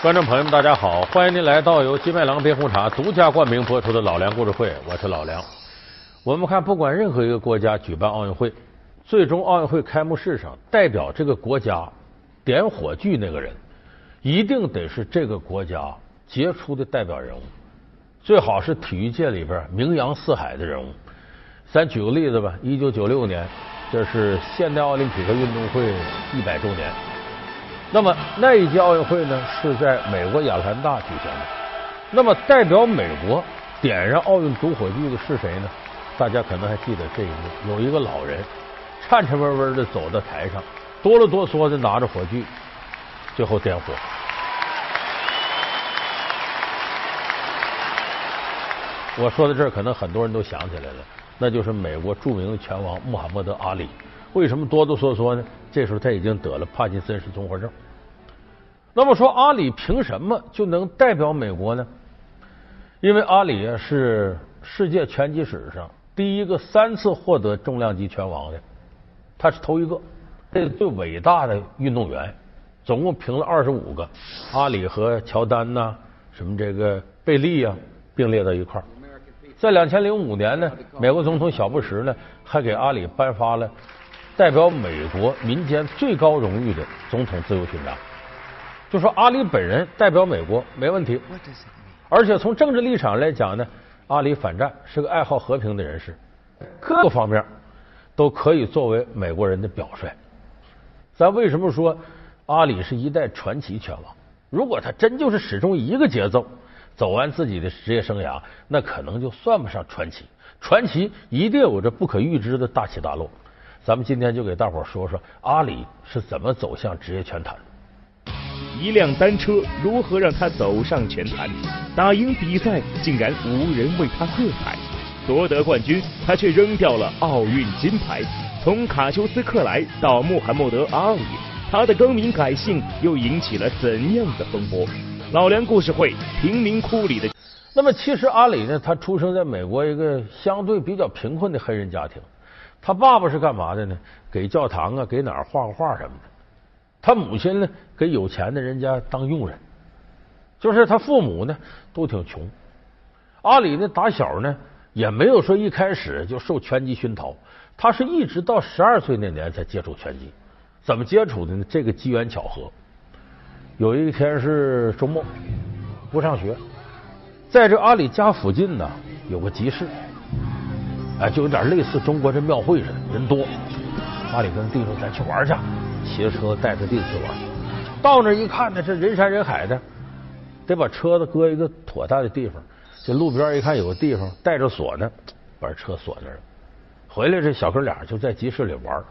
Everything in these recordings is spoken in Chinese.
观众朋友们，大家好！欢迎您来到由金麦郎冰红茶独家冠名播出的《老梁故事会》，我是老梁。我们看，不管任何一个国家举办奥运会，最终奥运会开幕式上代表这个国家点火炬那个人，一定得是这个国家杰出的代表人物，最好是体育界里边名扬四海的人物。咱举个例子吧，一九九六年，这是现代奥林匹克运动会一百周年。那么那一届奥运会呢，是在美国亚特兰大举行的。那么代表美国点燃奥运主火炬的是谁呢？大家可能还记得这一幕：有一个老人颤颤巍巍的走到台上，哆哆嗦的拿着火炬，最后点火。我说到这儿，可能很多人都想起来了，那就是美国著名的拳王穆罕默德·阿里。为什么哆哆嗦嗦呢？这时候他已经得了帕金森氏综合症。那么说，阿里凭什么就能代表美国呢？因为阿里啊是世界拳击史上第一个三次获得重量级拳王的，他是头一个，这最伟大的运动员，总共评了二十五个，阿里和乔丹呐，什么这个贝利啊并列在一块儿。在两千零五年呢，美国总统小布什呢还给阿里颁发了。代表美国民间最高荣誉的总统自由勋章，就说阿里本人代表美国没问题，而且从政治立场来讲呢，阿里反战是个爱好和平的人士，各个方面都可以作为美国人的表率。咱为什么说阿里是一代传奇拳王？如果他真就是始终一个节奏走完自己的职业生涯，那可能就算不上传奇。传奇一定有着不可预知的大起大落。咱们今天就给大伙说说阿里是怎么走向职业拳坛。一辆单车如何让他走上拳坛？打赢比赛竟然无人为他喝彩，夺得冠军他却扔掉了奥运金牌。从卡修斯克莱到穆罕默德阿里，他的更名改姓又引起了怎样的风波？老梁故事会贫民窟里的。那么其实阿里呢，他出生在美国一个相对比较贫困的黑人家庭。他爸爸是干嘛的呢？给教堂啊，给哪儿画个画什么的。他母亲呢，给有钱的人家当佣人。就是他父母呢，都挺穷。阿里呢，打小呢，也没有说一开始就受拳击熏陶。他是一直到十二岁那年才接触拳击。怎么接触的呢？这个机缘巧合。有一天是周末，不上学，在这阿里家附近呢，有个集市。哎，就有点类似中国这庙会似的，人多。阿里跟弟兄咱去玩去，骑着车带着弟子去玩。到那一看呢，是人山人海的，得把车子搁一个妥当的地方。这路边一看有个地方带着锁呢，把车锁那儿了。回来这小哥俩就在集市里玩，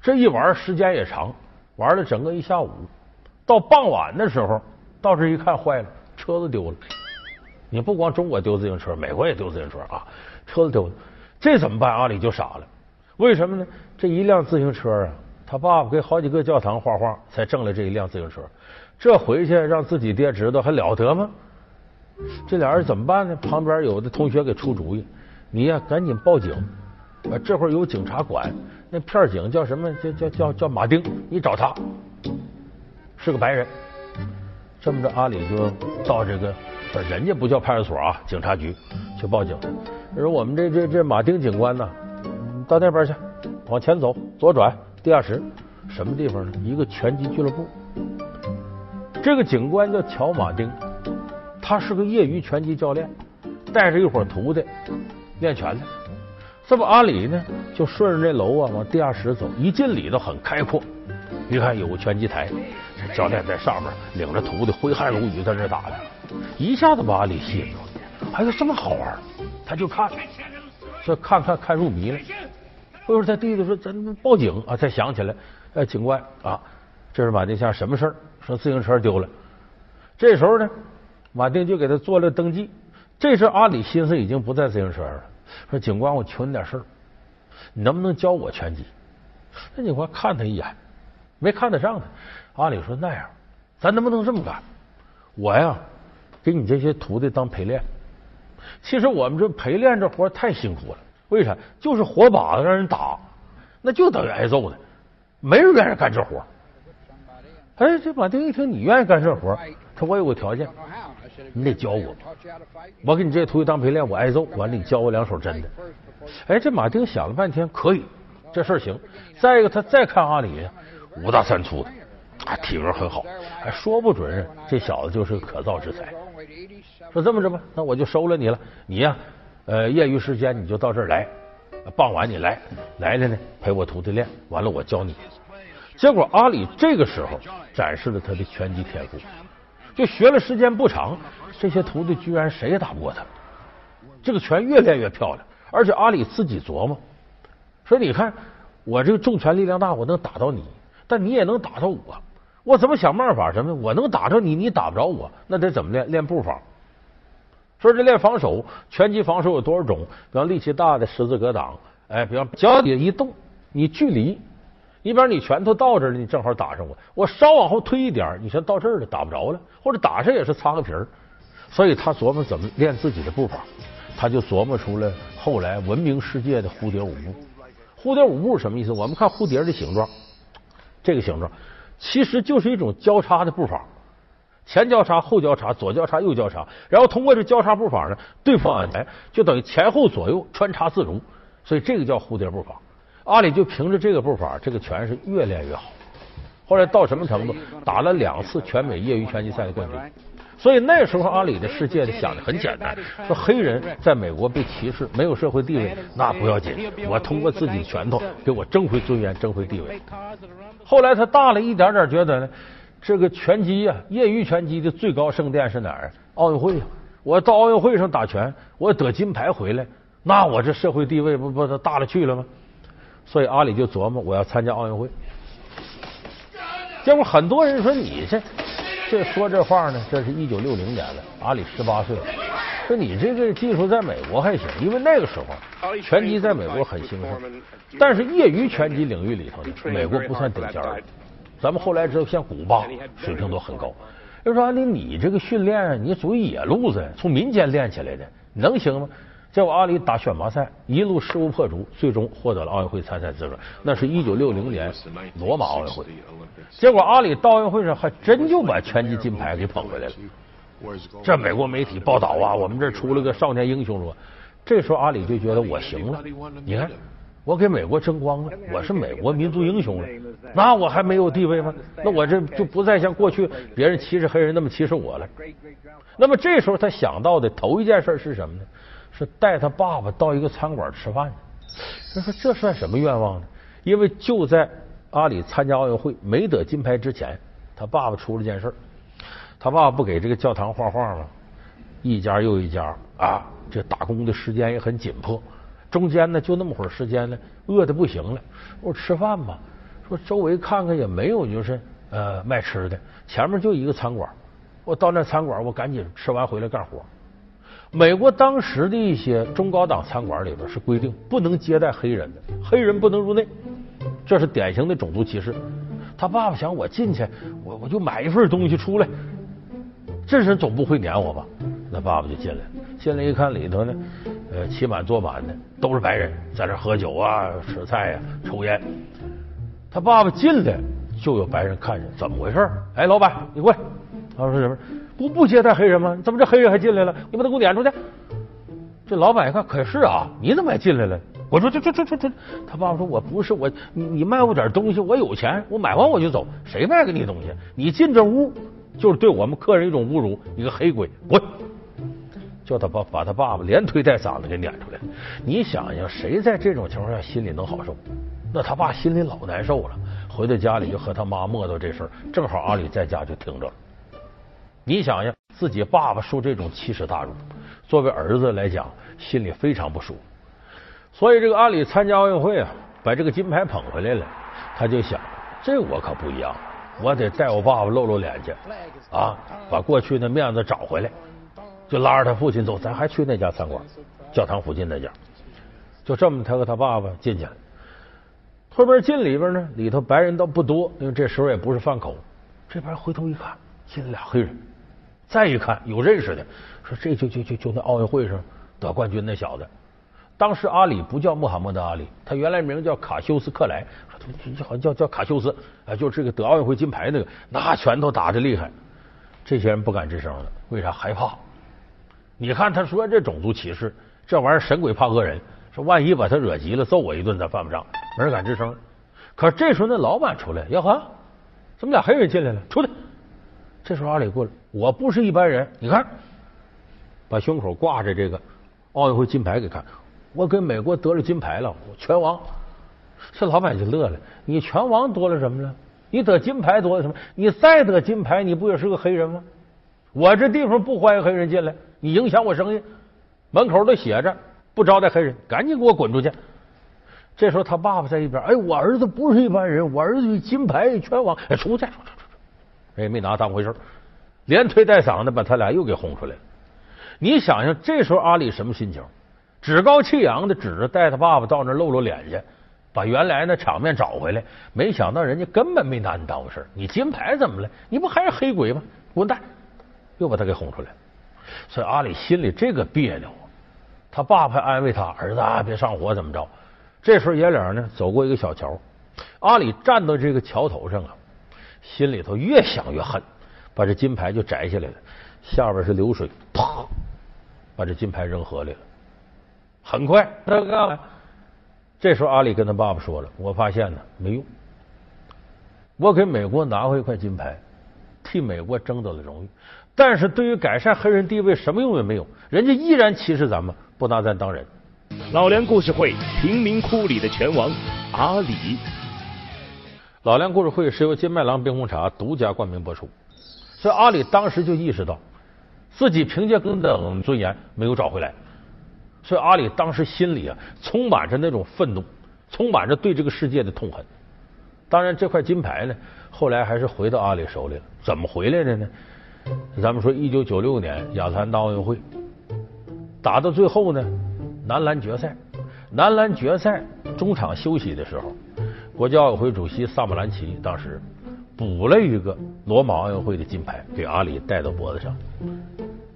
这一玩时间也长，玩了整个一下午。到傍晚的时候，到这一看坏了，车子丢了。你不光中国丢自行车，美国也丢自行车啊，车子丢了。这怎么办？阿里就傻了，为什么呢？这一辆自行车啊，他爸爸给好几个教堂画画，才挣了这一辆自行车。这回去让自己爹知道还了得吗？这俩人怎么办呢？旁边有的同学给出主意，你呀赶紧报警，啊，这会儿有警察管，那片警叫什么？叫叫叫叫马丁，你找他，是个白人。这么着，阿里就到这个，人家不叫派出所啊，警察局去报警。说我们这这这马丁警官呢，到那边去，往前走，左转，地下室，什么地方呢？一个拳击俱乐部。这个警官叫乔马丁，他是个业余拳击教练，带着一伙徒弟练拳的。这不，阿里呢，就顺着这楼啊往地下室走，一进里头很开阔，你看有个拳击台，这教练在上面领着徒弟挥汗如雨在那打的，一下子把阿里吸引住了，哎呀，这么好玩。他就看，说看看看入迷了。过会儿他弟弟说：“咱报警啊！”才想起来，哎，警官啊，这是马丁下什么事儿？说自行车丢了。这时候呢，马丁就给他做了登记。这时阿里心思已经不在自行车上了，说：“警官，我求你点事儿，你能不能教我拳击？”那警官看他一眼，没看得上他。阿里说：“那样，咱能不能这么干？我呀，给你这些徒弟当陪练。”其实我们这陪练这活太辛苦了，为啥？就是活靶子让人打，那就等于挨揍的，没人愿意干这活。哎，这马丁一听你愿意干这活，他我有个条件，你得教我，我给你这些徒弟当陪练，我挨揍，完了你教我两手真的。哎，这马丁想了半天，可以，这事行。再一个，他再看阿里，五大三粗的，体格很好，还说不准这小子就是可造之材。说这么着吧，那我就收了你了。你呀，呃，业余时间你就到这儿来，傍晚你来，来了呢陪我徒弟练，完了我教你。结果阿里这个时候展示了他的拳击天赋，就学了时间不长，这些徒弟居然谁也打不过他，这个拳越练越漂亮。而且阿里自己琢磨，说你看我这个重拳力量大，我能打到你，但你也能打到我。我怎么想办法？什么？我能打着你，你打不着我，那得怎么练？练步法。说这练防守，拳击防守有多少种？比方力气大的十字格挡，哎，比方脚底下一动，你距离，你比方你拳头到这儿了，你正好打上我，我稍往后推一点，你说到这儿了，打不着了，或者打上也是擦个皮儿。所以他琢磨怎么练自己的步法，他就琢磨出了后来闻名世界的蝴蝶舞步。蝴蝶舞步什么意思？我们看蝴蝶的形状，这个形状其实就是一种交叉的步法。前交叉，后交叉，左交叉，右交叉，然后通过这交叉步法呢，对方哎，就等于前后左右穿插自如，所以这个叫蝴蝶步法。阿里就凭着这个步法，这个拳是越练越好。后来到什么程度？打了两次全美业余拳击赛的冠军。所以那时候阿里的世界里想的很简单：说黑人在美国被歧视，没有社会地位，那不要紧，我通过自己的拳头给我争回尊严，争回地位。后来他大了一点点，觉得呢。这个拳击呀，业余拳击的最高圣殿是哪儿？奥运会呀！我到奥运会上打拳，我得金牌回来，那我这社会地位不不大了去了吗？所以阿里就琢磨，我要参加奥运会。结果很多人说你这这说这话呢，这是一九六零年了，阿里十八岁了，说你这个技术在美国还行，因为那个时候拳击在美国很兴盛，但是业余拳击领域里头呢，美国不算顶尖的。咱们后来知道，像古巴水平都很高。就说：“你你这个训练，你属于野路子，从民间练起来的，能行吗？”结果阿里打选拔赛，一路势如破竹，最终获得了奥运会参赛资格。那是一九六零年罗马奥运会。结果阿里到奥运会上还真就把拳击金牌给捧回来了。这美国媒体报道啊，我们这出了个少年英雄说，这时候阿里就觉得我行了。你看。我给美国争光了，我是美国民族英雄了，那我还没有地位吗？那我这就不再像过去别人歧视黑人那么歧视我了。那么这时候他想到的头一件事是什么呢？是带他爸爸到一个餐馆吃饭。他说这算什么愿望呢？因为就在阿里参加奥运会没得金牌之前，他爸爸出了件事。他爸爸不给这个教堂画画吗？一家又一家啊，这打工的时间也很紧迫。中间呢，就那么会儿时间呢，饿的不行了。我吃饭吧，说周围看看也没有，就是呃卖吃的，前面就一个餐馆。我到那餐馆，我赶紧吃完回来干活。美国当时的一些中高档餐馆里边是规定不能接待黑人的，黑人不能入内，这是典型的种族歧视。他爸爸想我进去，我我就买一份东西出来，这人总不会撵我吧？那爸爸就进来了，进来一看里头呢。呃，起满坐满的都是白人，在这喝酒啊、吃菜呀、抽烟。他爸爸进来就有白人看见，怎么回事？哎，老板，你过来。他说什么？不不接待黑人吗？怎么这黑人还进来了？你把他给我撵出去。这老板一看，可是啊，你怎么还进来了？我说这这这这这。他爸爸说，我不是我，你你卖我点东西，我有钱，我买完我就走。谁卖给你东西？你进这屋就是对我们客人一种侮辱，你个黑鬼，滚！叫他把把他爸爸连推带搡的给撵出来。你想想，谁在这种情况下心里能好受？那他爸心里老难受了。回到家里就和他妈磨叨这事儿，正好阿里在家就听着了。你想想，自己爸爸受这种奇耻大辱，作为儿子来讲，心里非常不舒服。所以这个阿里参加奥运会啊，把这个金牌捧回来了，他就想：这我可不一样，我得带我爸爸露露脸去啊，把过去的面子找回来。就拉着他父亲走，咱还去那家餐馆，教堂附近那家。就这么，他和他爸爸进去了。后边进里边呢，里头白人倒不多，因为这时候也不是饭口。这边回头一看，进来俩黑人。再一看，有认识的，说这就就就就那奥运会上得冠军那小子。当时阿里不叫穆罕默德阿里，他原来名叫卡修斯克莱，说他好像叫叫卡修斯，啊，就这个得奥运会金牌那个，那拳头打的厉害。这些人不敢吱声了，为啥？害怕。你看他说这种族歧视，这玩意儿神鬼怕恶人，说万一把他惹急了，揍我一顿，咱犯不上，没人敢吱声。可这时候那老板出来，呀哈，怎么俩黑人进来了？出去！这时候阿里过来，我不是一般人，你看，把胸口挂着这个奥运会金牌给看，我给美国得了金牌了，拳王。这老板就乐了，你拳王多了什么了？你得金牌多了什么？你再得金牌，你不也是个黑人吗？我这地方不欢迎黑人进来，你影响我生意，门口都写着不招待黑人，赶紧给我滚出去。这时候他爸爸在一边，哎，我儿子不是一般人，我儿子金牌拳王，哎，出去，出出出，人也没拿当回事连推带搡的把他俩又给轰出来了。你想想，这时候阿里什么心情？趾高气扬的指着带他爸爸到那露露脸去。把原来那场面找回来，没想到人家根本没拿你当回事你金牌怎么了？你不还是黑鬼吗？滚蛋！又把他给哄出来。所以阿里心里这个别扭。他爸爸安慰他儿子啊，别上火，怎么着？这时候爷俩呢走过一个小桥，阿里站到这个桥头上啊，心里头越想越恨，把这金牌就摘下来了，下边是流水，啪，把这金牌扔河里了。很快，他干嘛？这时候，阿里跟他爸爸说了：“我发现呢，没用。我给美国拿回一块金牌，替美国争得了荣誉，但是对于改善黑人地位，什么用也没有。人家依然歧视咱们，不拿咱当人。”老梁故事会，贫民窟里的拳王阿里。老梁故事会是由金麦郎冰红茶独家冠名播出。所以，阿里当时就意识到，自己凭借根等尊严没有找回来。所以阿里当时心里啊，充满着那种愤怒，充满着对这个世界的痛恨。当然，这块金牌呢，后来还是回到阿里手里了。怎么回来的呢？咱们说，一九九六年亚特兰大奥运会打到最后呢，男篮决赛，男篮决赛中场休息的时候，国际奥委会主席萨马兰奇当时补了一个罗马奥运会的金牌给阿里戴到脖子上，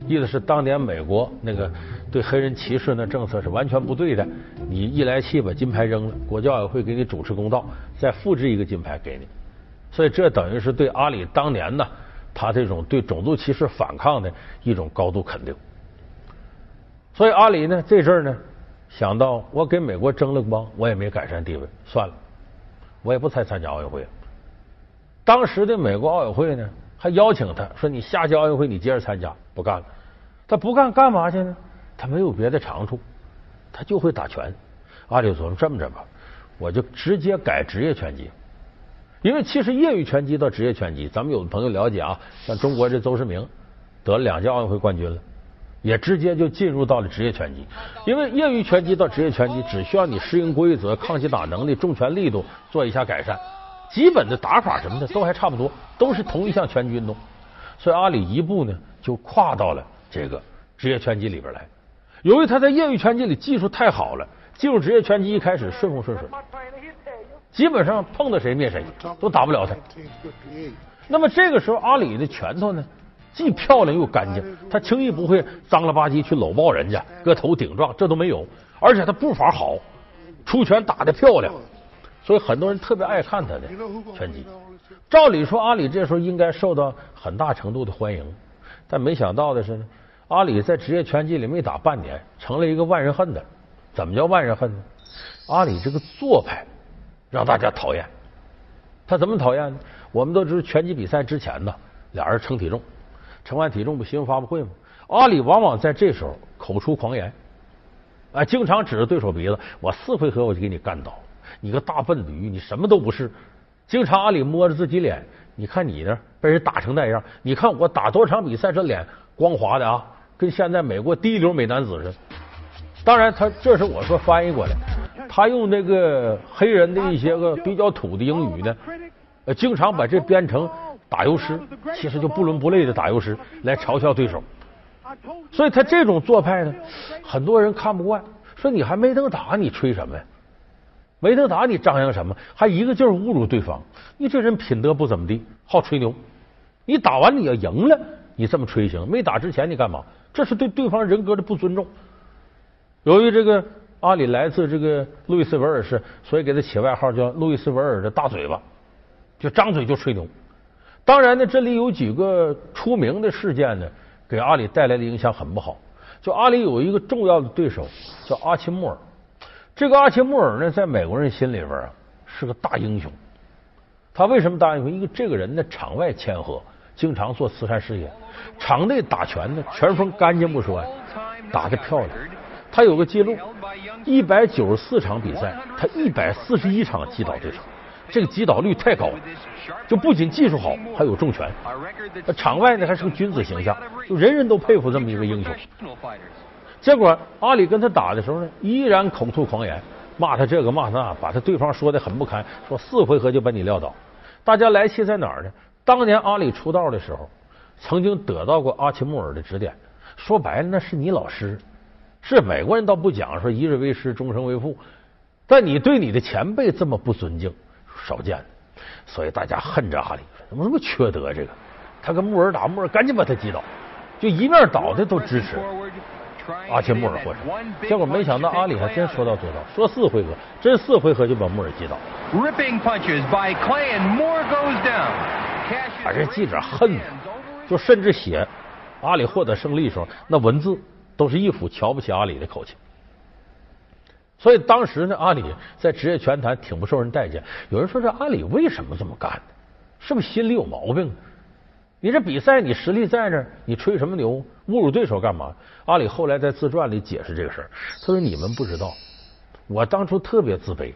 意思是当年美国那个。对黑人歧视那政策是完全不对的。你一来气把金牌扔了，国际奥委会给你主持公道，再复制一个金牌给你。所以这等于是对阿里当年呢，他这种对种族歧视反抗的一种高度肯定。所以阿里呢，这阵儿呢，想到我给美国争了光，我也没改善地位，算了，我也不再参加奥运会了。当时的美国奥委会呢，还邀请他说：“你下届奥运会你接着参加。”不干了，他不干干嘛去呢？他没有别的长处，他就会打拳。阿里琢磨：“这么着吧，我就直接改职业拳击。因为其实业余拳击到职业拳击，咱们有的朋友了解啊，像中国这邹市明得了两届奥运会冠军了，也直接就进入到了职业拳击。因为业余拳击到职业拳击，只需要你适应规则、抗击打能力、重拳力度做一下改善，基本的打法什么的都还差不多，都是同一项拳击运动。所以阿里一步呢就跨到了这个职业拳击里边来。”由于他在业余拳击里技术太好了，进入职业拳击一开始顺风顺水，基本上碰到谁灭谁，都打不了他。那么这个时候，阿里的拳头呢，既漂亮又干净，他轻易不会脏了吧唧去搂抱人家，个头顶撞，这都没有。而且他步法好，出拳打的漂亮，所以很多人特别爱看他的拳击。照理说，阿里这时候应该受到很大程度的欢迎，但没想到的是呢。阿里在职业拳击里没打半年，成了一个万人恨的。怎么叫万人恨呢？阿里这个做派让大家讨厌。他怎么讨厌呢？我们都知道拳击比赛之前呢，俩人称体重，称完体重不新闻发布会吗？阿里往往在这时候口出狂言，啊，经常指着对手鼻子：“我四回合我就给你干倒，你个大笨驴，你什么都不是。”经常阿里摸着自己脸，你看你呢，被人打成那样，你看我打多少场比赛，这脸光滑的啊。跟现在美国第一流美男子似的，当然他这是我说翻译过来，他用那个黑人的一些个比较土的英语呢，经常把这编成打油诗，其实就不伦不类的打油诗来嘲笑对手。所以他这种做派呢，很多人看不惯，说你还没等打，你吹什么呀？没等打，你张扬什么？还一个劲儿侮辱对方，你这人品德不怎么地，好吹牛。你打完你要赢了，你这么吹行？没打之前你干嘛？这是对对方人格的不尊重。由于这个阿里来自这个路易斯维尔市，所以给他起外号叫路易斯维尔的大嘴巴，就张嘴就吹牛。当然呢，这里有几个出名的事件呢，给阿里带来的影响很不好。就阿里有一个重要的对手叫阿奇穆尔，这个阿奇穆尔呢，在美国人心里边啊是个大英雄。他为什么大英雄？因为这个人呢，场外谦和，经常做慈善事业；场内打拳呢，拳风干净不说呀，打的漂亮。他有个记录，一百九十四场比赛，他一百四十一场击倒对手。这个击倒率太高了，就不仅技术好，还有重拳。他场外呢还是个君子形象，就人人都佩服这么一个英雄。结果阿里跟他打的时候呢，依然口吐狂言，骂他这个骂他那，把他对方说的很不堪，说四回合就把你撂倒。大家来气在哪儿呢？当年阿里出道的时候，曾经得到过阿奇穆尔的指点，说白了那是你老师。是美国人倒不讲说一日为师，终生为父，但你对你的前辈这么不尊敬。少见，所以大家恨着阿里，怎么这么缺德？这个他跟穆尔打，穆尔赶紧把他击倒，就一面倒的都支持阿切穆尔获胜。结果没想到阿里还真说到做到，说四回合，真四回合就把穆尔击倒。把这记者恨，就甚至写阿里获得胜利时候，那文字都是一副瞧不起阿里的口气。所以当时呢，阿里在职业拳坛挺不受人待见。有人说这阿里为什么这么干呢？是不是心里有毛病？你这比赛你实力在那儿，你吹什么牛？侮辱对手干嘛？阿里后来在自传里解释这个事儿，他说：“你们不知道，我当初特别自卑。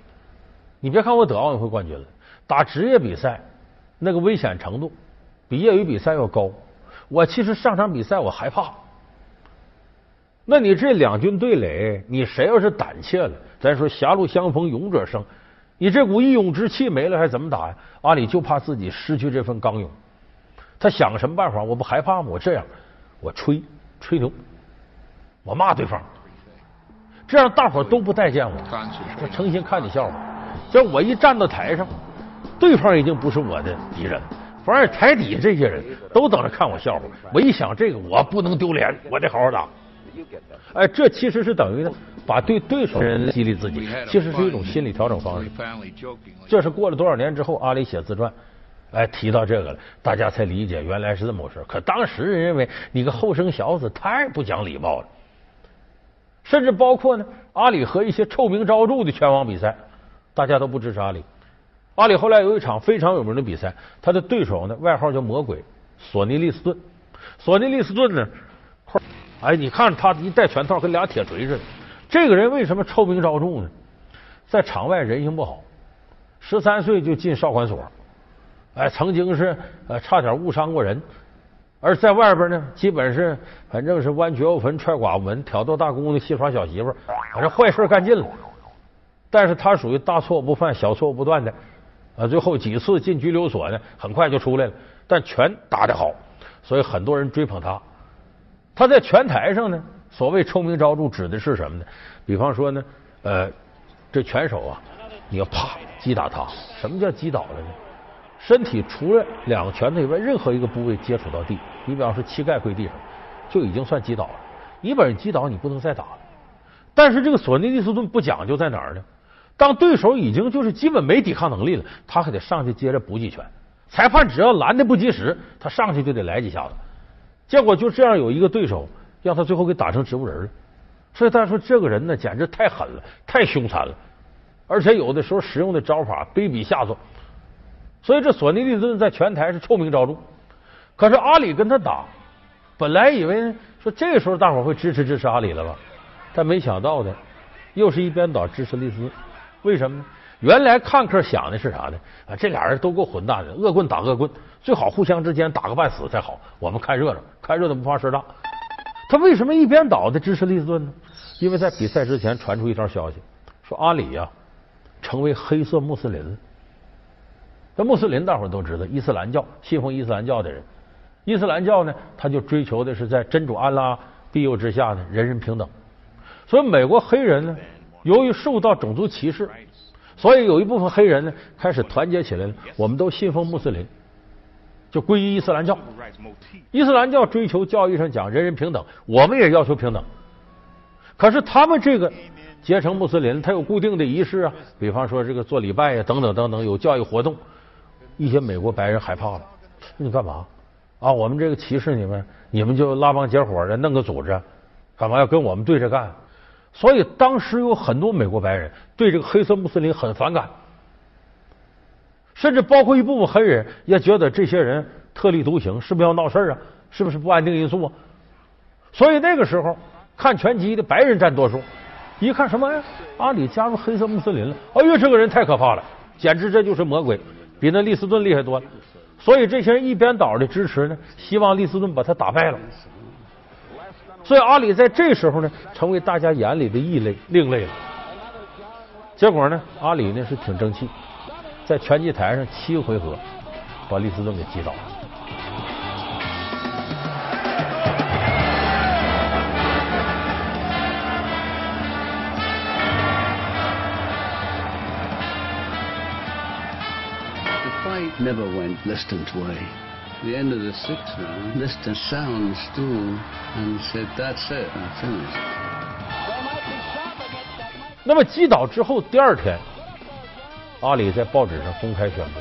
你别看我得奥运会冠军了，打职业比赛那个危险程度比业余比赛要高。我其实上场比赛我害怕。”那你这两军对垒，你谁要是胆怯了？咱说狭路相逢勇者胜，你这股义勇之气没了，还怎么打呀？阿里就怕自己失去这份刚勇，他想什么办法？我不害怕吗？我这样，我吹吹牛，我骂对方，这样大伙都不待见我，我成心看你笑话。这我一站到台上，对方已经不是我的敌人，反而台底下这些人都等着看我笑话。我一想这个，我不能丢脸，我得好好打。哎，这其实是等于呢，把对对手人激励自己，其实是一种心理调整方式。这是过了多少年之后，阿里写自传，哎，提到这个了，大家才理解原来是这么回事。可当时人认为你个后生小子太不讲礼貌了，甚至包括呢，阿里和一些臭名昭著的拳王比赛，大家都不支持阿里。阿里后来有一场非常有名的比赛，他的对手呢，外号叫魔鬼，索尼利斯顿。索尼利斯顿呢。哎，你看他一戴拳套，跟俩铁锤似的。这个人为什么臭名昭著呢？在场外人性不好，十三岁就进少管所，哎，曾经是呃差点误伤过人。而在外边呢，基本是反正是弯绝户坟、踹寡妇门、挑逗大姑娘、戏耍小媳妇，反正坏事干尽了。但是他属于大错不犯、小错不断的，啊，最后几次进拘留所呢，很快就出来了。但拳打得好，所以很多人追捧他。他在拳台上呢，所谓臭名昭著指的是什么呢？比方说呢，呃，这拳手啊，你要啪击打他，什么叫击倒了呢？身体除了两个拳头以外，任何一个部位接触到地，你比方说膝盖跪地上，就已经算击倒了。你把人击倒，你不能再打了。但是这个索尼利斯顿不讲究在哪儿呢？当对手已经就是基本没抵抗能力了，他还得上去接着补几拳。裁判只要拦的不及时，他上去就得来几下子。结果就这样有一个对手，让他最后给打成植物人了。所以大家说这个人呢，简直太狠了，太凶残了，而且有的时候使用的招法卑鄙下作。所以这索尼利顿在拳台是臭名昭著。可是阿里跟他打，本来以为说这时候大伙会支持支持阿里了吧，但没想到的又是一边倒支持利斯。为什么呢？原来看客想的是啥呢？啊，这俩人都够混蛋的，恶棍打恶棍，最好互相之间打个半死才好。我们看热闹，看热闹不怕事大。他为什么一边倒的支持利斯顿呢？因为在比赛之前传出一条消息，说阿里呀成为黑色穆斯林了。这穆斯林大伙都知道，伊斯兰教信奉伊斯兰教的人，伊斯兰教呢，他就追求的是在真主安拉庇佑之下呢，人人平等。所以美国黑人呢，由于受到种族歧视。所以有一部分黑人呢开始团结起来了，我们都信奉穆斯林，就皈依伊斯兰教。伊斯兰教追求教义上讲人人平等，我们也要求平等。可是他们这个结成穆斯林，他有固定的仪式啊，比方说这个做礼拜呀，等等等等，有教育活动。一些美国白人害怕了，你干嘛啊？我们这个歧视你们，你们就拉帮结伙的弄个组织，干嘛要跟我们对着干？所以当时有很多美国白人对这个黑色穆斯林很反感，甚至包括一部分黑人也觉得这些人特立独行，是不是要闹事啊？是不是不安定因素啊？所以那个时候看拳击的白人占多数，一看什么呀？阿里加入黑色穆斯林了，哎呦，这个人太可怕了，简直这就是魔鬼，比那利斯顿厉害多了。所以这些人一边倒的支持呢，希望利斯顿把他打败了。所以阿里在这时候呢，成为大家眼里的异类、另类了。结果呢，阿里呢是挺争气，在拳击台上七个回合把利斯顿给击倒了。never went Liston's way. The end of the sixth round, Liston sound stool and said, "That's it, I'm finished." 那么击倒之后，第二天，阿里在报纸上公开宣布：“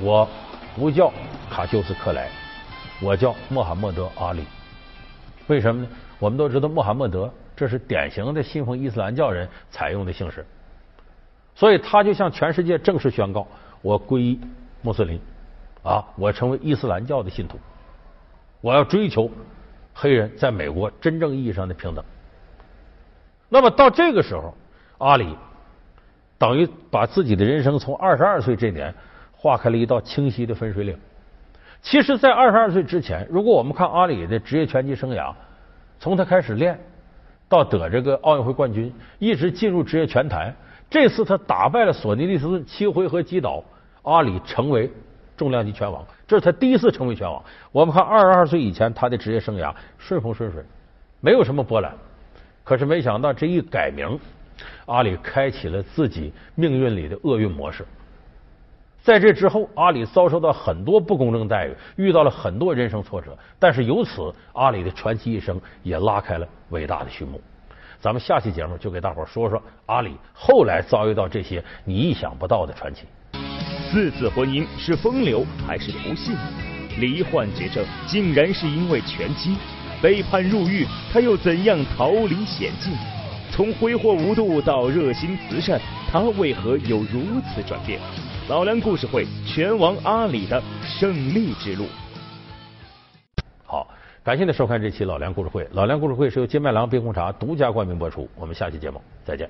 我不叫卡修斯克莱，我叫穆罕默德阿里。为什么呢？我们都知道穆罕默德这是典型的信奉伊斯兰教人采用的姓氏，所以他就向全世界正式宣告：我皈依。”穆斯林啊，我成为伊斯兰教的信徒，我要追求黑人在美国真正意义上的平等。那么到这个时候，阿里等于把自己的人生从二十二岁这年划开了一道清晰的分水岭。其实，在二十二岁之前，如果我们看阿里的职业拳击生涯，从他开始练到得这个奥运会冠军，一直进入职业拳坛，这次他打败了索尼利斯顿，七回合击倒。阿里成为重量级拳王，这是他第一次成为拳王。我们看二十二岁以前他的职业生涯顺风顺水，没有什么波澜。可是没想到这一改名，阿里开启了自己命运里的厄运模式。在这之后，阿里遭受到很多不公正待遇，遇到了很多人生挫折。但是由此，阿里的传奇一生也拉开了伟大的序幕。咱们下期节目就给大伙说说阿里后来遭遇到这些你意想不到的传奇。四次婚姻是风流还是不幸？罹患绝症竟然是因为拳击，被判入狱，他又怎样逃离险境？从挥霍无度到热心慈善，他为何有如此转变？老梁故事会，拳王阿里的胜利之路。好，感谢您收看这期老梁故事会。老梁故事会是由金麦郎冰红茶独家冠名播出。我们下期节目再见。